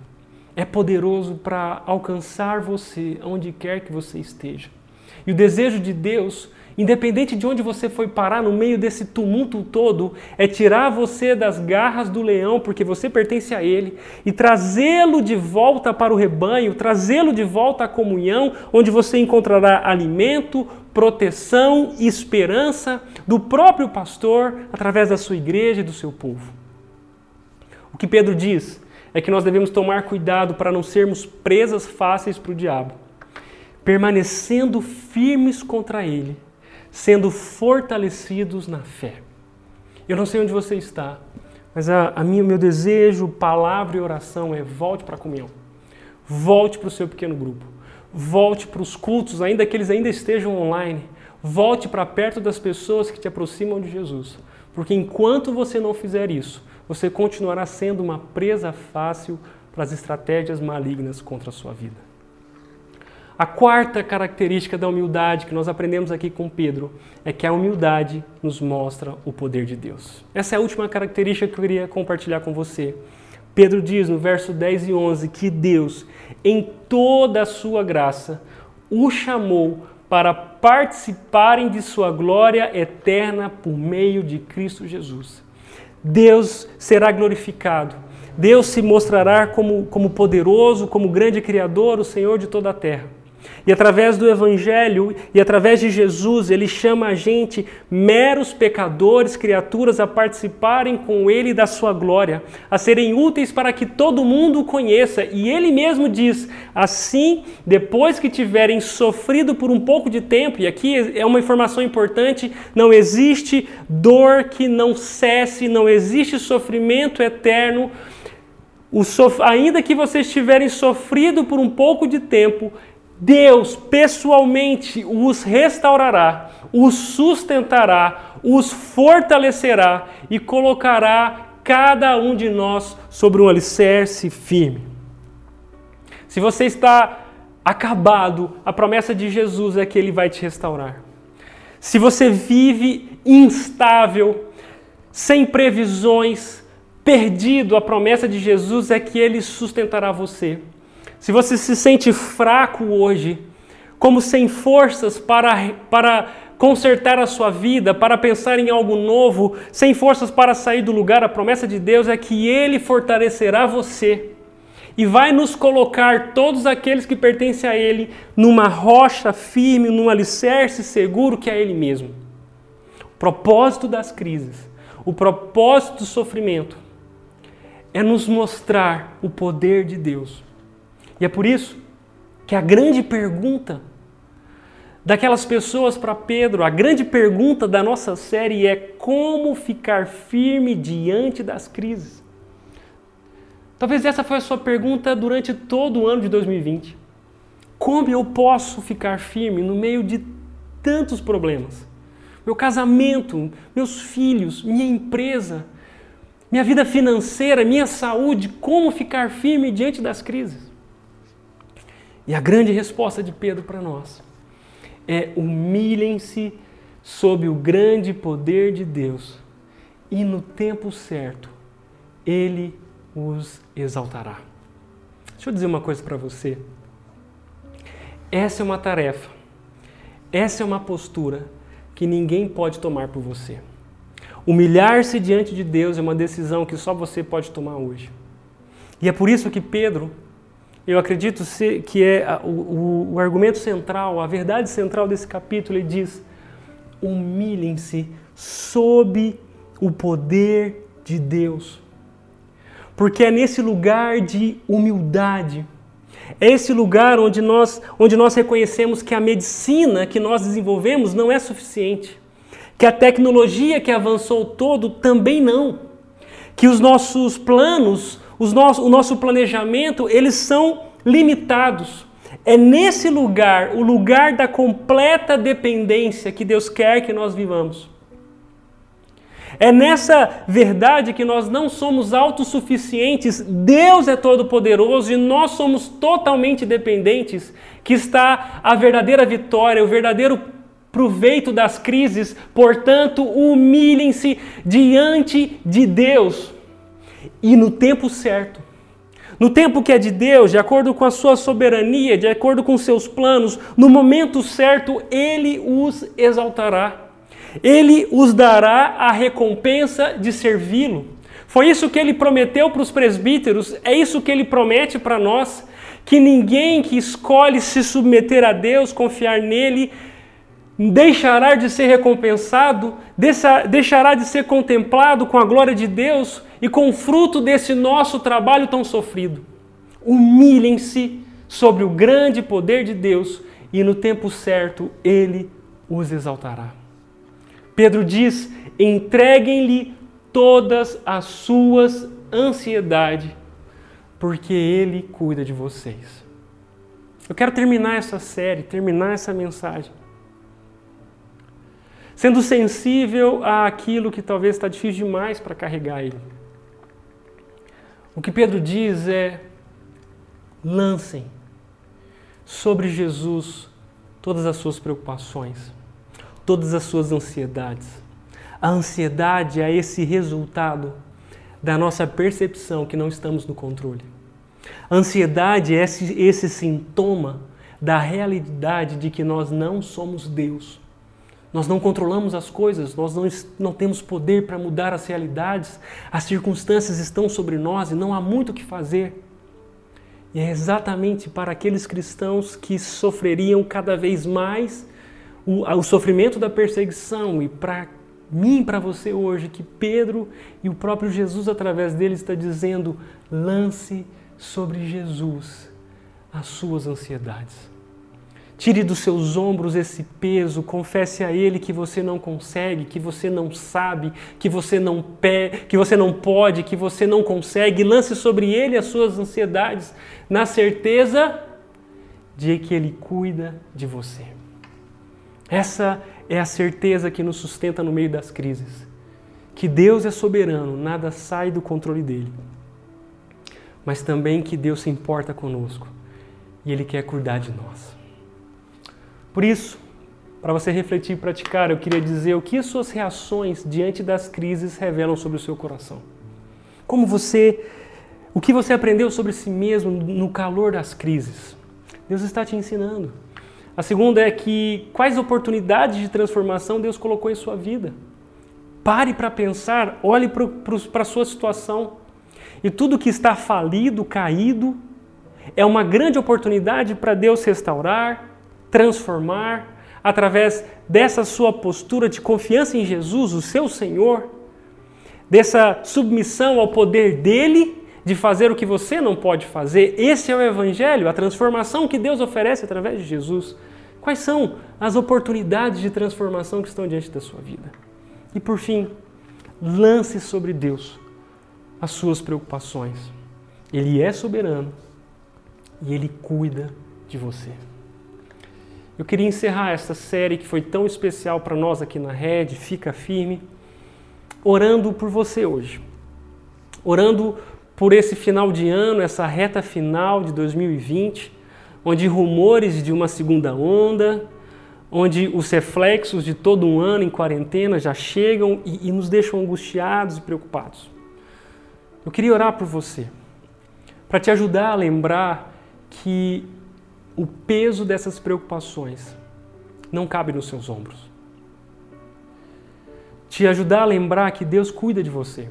é poderoso para alcançar você onde quer que você esteja. E o desejo de Deus, independente de onde você foi parar no meio desse tumulto todo, é tirar você das garras do leão, porque você pertence a ele, e trazê-lo de volta para o rebanho, trazê-lo de volta à comunhão, onde você encontrará alimento, proteção e esperança do próprio pastor através da sua igreja e do seu povo. O que Pedro diz é que nós devemos tomar cuidado para não sermos presas fáceis para o diabo, permanecendo firmes contra ele, sendo fortalecidos na fé. Eu não sei onde você está, mas a, a minha, meu desejo, palavra e oração é volte para a comunhão. Volte para o seu pequeno grupo. Volte para os cultos, ainda que eles ainda estejam online. Volte para perto das pessoas que te aproximam de Jesus. Porque enquanto você não fizer isso, você continuará sendo uma presa fácil para as estratégias malignas contra a sua vida. A quarta característica da humildade que nós aprendemos aqui com Pedro é que a humildade nos mostra o poder de Deus. Essa é a última característica que eu queria compartilhar com você. Pedro diz no verso 10 e 11 que Deus, em toda a sua graça, o chamou para participarem de sua glória eterna por meio de Cristo Jesus. Deus será glorificado. Deus se mostrará como, como poderoso, como grande Criador, o Senhor de toda a terra. E através do Evangelho e através de Jesus, ele chama a gente, meros pecadores, criaturas, a participarem com ele da sua glória, a serem úteis para que todo mundo o conheça. E ele mesmo diz: assim, depois que tiverem sofrido por um pouco de tempo, e aqui é uma informação importante: não existe dor que não cesse, não existe sofrimento eterno. Sof... Ainda que vocês tiverem sofrido por um pouco de tempo, Deus pessoalmente os restaurará, os sustentará, os fortalecerá e colocará cada um de nós sobre um alicerce firme. Se você está acabado, a promessa de Jesus é que ele vai te restaurar. Se você vive instável, sem previsões, perdido, a promessa de Jesus é que ele sustentará você. Se você se sente fraco hoje, como sem forças para, para consertar a sua vida, para pensar em algo novo, sem forças para sair do lugar, a promessa de Deus é que Ele fortalecerá você e vai nos colocar, todos aqueles que pertencem a Ele, numa rocha firme, num alicerce seguro que é Ele mesmo. O propósito das crises, o propósito do sofrimento é nos mostrar o poder de Deus e é por isso que a grande pergunta daquelas pessoas para Pedro, a grande pergunta da nossa série é como ficar firme diante das crises. Talvez essa foi a sua pergunta durante todo o ano de 2020. Como eu posso ficar firme no meio de tantos problemas? Meu casamento, meus filhos, minha empresa, minha vida financeira, minha saúde, como ficar firme diante das crises? E a grande resposta de Pedro para nós é: humilhem-se sob o grande poder de Deus, e no tempo certo ele os exaltará. Deixa eu dizer uma coisa para você. Essa é uma tarefa, essa é uma postura que ninguém pode tomar por você. Humilhar-se diante de Deus é uma decisão que só você pode tomar hoje. E é por isso que Pedro eu acredito que é o, o, o argumento central, a verdade central desse capítulo, ele diz: humilhem-se sob o poder de Deus. Porque é nesse lugar de humildade, é esse lugar onde nós, onde nós reconhecemos que a medicina que nós desenvolvemos não é suficiente, que a tecnologia que avançou todo também não, que os nossos planos, os nosso, o nosso planejamento, eles são limitados. É nesse lugar, o lugar da completa dependência, que Deus quer que nós vivamos. É nessa verdade que nós não somos autossuficientes, Deus é todo-poderoso e nós somos totalmente dependentes, que está a verdadeira vitória, o verdadeiro proveito das crises. Portanto, humilhem-se diante de Deus e no tempo certo. No tempo que é de Deus, de acordo com a sua soberania, de acordo com seus planos, no momento certo, Ele os exaltará. Ele os dará a recompensa de servi-lo. Foi isso que ele prometeu para os presbíteros, é isso que ele promete para nós: que ninguém que escolhe se submeter a Deus, confiar nele, deixará de ser recompensado, deixará de ser contemplado com a glória de Deus e com o fruto desse nosso trabalho tão sofrido. Humilhem-se sobre o grande poder de Deus e no tempo certo ele os exaltará. Pedro diz: entreguem-lhe todas as suas ansiedades, porque ele cuida de vocês. Eu quero terminar essa série, terminar essa mensagem sendo sensível àquilo que talvez está difícil demais para carregar ele. O que Pedro diz é: lancem sobre Jesus todas as suas preocupações, todas as suas ansiedades. A ansiedade é esse resultado da nossa percepção que não estamos no controle. A ansiedade é esse, esse sintoma da realidade de que nós não somos Deus nós não controlamos as coisas, nós não, não temos poder para mudar as realidades, as circunstâncias estão sobre nós e não há muito o que fazer. E é exatamente para aqueles cristãos que sofreriam cada vez mais o, o sofrimento da perseguição e para mim e para você hoje que Pedro e o próprio Jesus através dele está dizendo: lance sobre Jesus as suas ansiedades. Tire dos seus ombros esse peso, confesse a Ele que você não consegue, que você não sabe, que você não pé, que você não pode, que você não consegue. Lance sobre Ele as suas ansiedades, na certeza de que Ele cuida de você. Essa é a certeza que nos sustenta no meio das crises. Que Deus é soberano, nada sai do controle dele. Mas também que Deus se importa conosco e Ele quer cuidar de nós. Por isso, para você refletir e praticar, eu queria dizer o que suas reações diante das crises revelam sobre o seu coração. Como você, o que você aprendeu sobre si mesmo no calor das crises. Deus está te ensinando. A segunda é que quais oportunidades de transformação Deus colocou em sua vida. Pare para pensar, olhe para a sua situação. E tudo que está falido, caído, é uma grande oportunidade para Deus restaurar, transformar através dessa sua postura de confiança em Jesus, o seu Senhor, dessa submissão ao poder dele de fazer o que você não pode fazer. Esse é o Evangelho, a transformação que Deus oferece através de Jesus. Quais são as oportunidades de transformação que estão diante da sua vida? E por fim, lance sobre Deus as suas preocupações. Ele é soberano e ele cuida de você. Eu queria encerrar essa série que foi tão especial para nós aqui na Rede, Fica Firme, orando por você hoje. Orando por esse final de ano, essa reta final de 2020, onde rumores de uma segunda onda, onde os reflexos de todo um ano em quarentena já chegam e, e nos deixam angustiados e preocupados. Eu queria orar por você, para te ajudar a lembrar que o peso dessas preocupações não cabe nos seus ombros. Te ajudar a lembrar que Deus cuida de você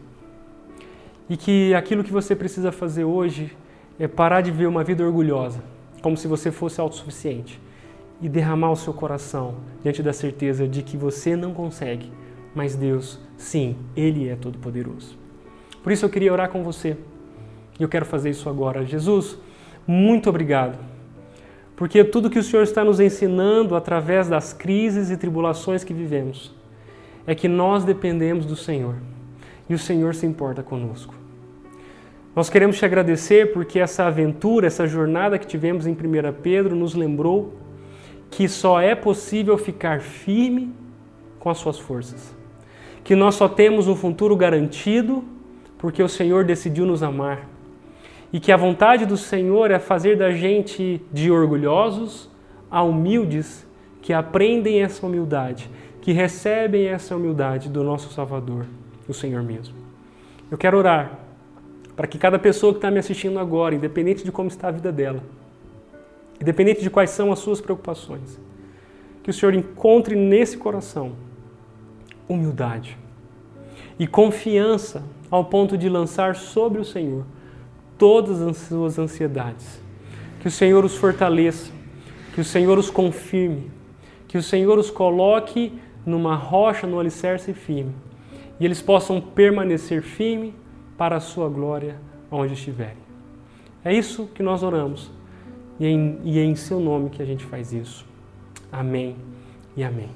e que aquilo que você precisa fazer hoje é parar de ver uma vida orgulhosa, como se você fosse autossuficiente, e derramar o seu coração diante da certeza de que você não consegue, mas Deus, sim, Ele é todo-poderoso. Por isso eu queria orar com você e eu quero fazer isso agora. Jesus, muito obrigado, porque tudo que o Senhor está nos ensinando através das crises e tribulações que vivemos é que nós dependemos do Senhor e o Senhor se importa conosco. Nós queremos te agradecer porque essa aventura, essa jornada que tivemos em 1 Pedro nos lembrou que só é possível ficar firme com as suas forças. Que nós só temos um futuro garantido porque o Senhor decidiu nos amar. E que a vontade do Senhor é fazer da gente de orgulhosos a humildes que aprendem essa humildade, que recebem essa humildade do nosso Salvador, o Senhor mesmo. Eu quero orar para que cada pessoa que está me assistindo agora, independente de como está a vida dela, independente de quais são as suas preocupações, que o Senhor encontre nesse coração humildade e confiança ao ponto de lançar sobre o Senhor todas as suas ansiedades. Que o Senhor os fortaleça, que o Senhor os confirme, que o Senhor os coloque numa rocha, no alicerce firme, e eles possam permanecer firme para a sua glória onde estiverem. É isso que nós oramos e é em, e é em seu nome que a gente faz isso. Amém e amém.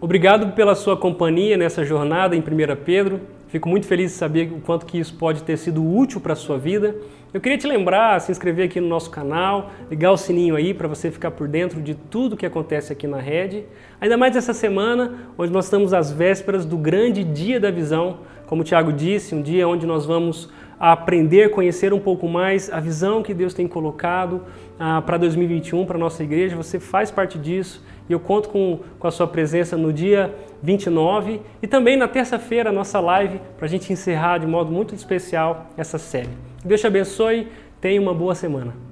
Obrigado pela sua companhia nessa jornada em 1 Pedro. Fico muito feliz de saber o quanto que isso pode ter sido útil para a sua vida. Eu queria te lembrar, se inscrever aqui no nosso canal, ligar o sininho aí para você ficar por dentro de tudo que acontece aqui na rede. Ainda mais essa semana, onde nós estamos às vésperas do grande dia da visão, como o Tiago disse, um dia onde nós vamos aprender, conhecer um pouco mais a visão que Deus tem colocado ah, para 2021, para nossa igreja. Você faz parte disso eu conto com, com a sua presença no dia 29 e também na terça-feira, nossa live, para a gente encerrar de modo muito especial essa série. Deus te abençoe, tenha uma boa semana.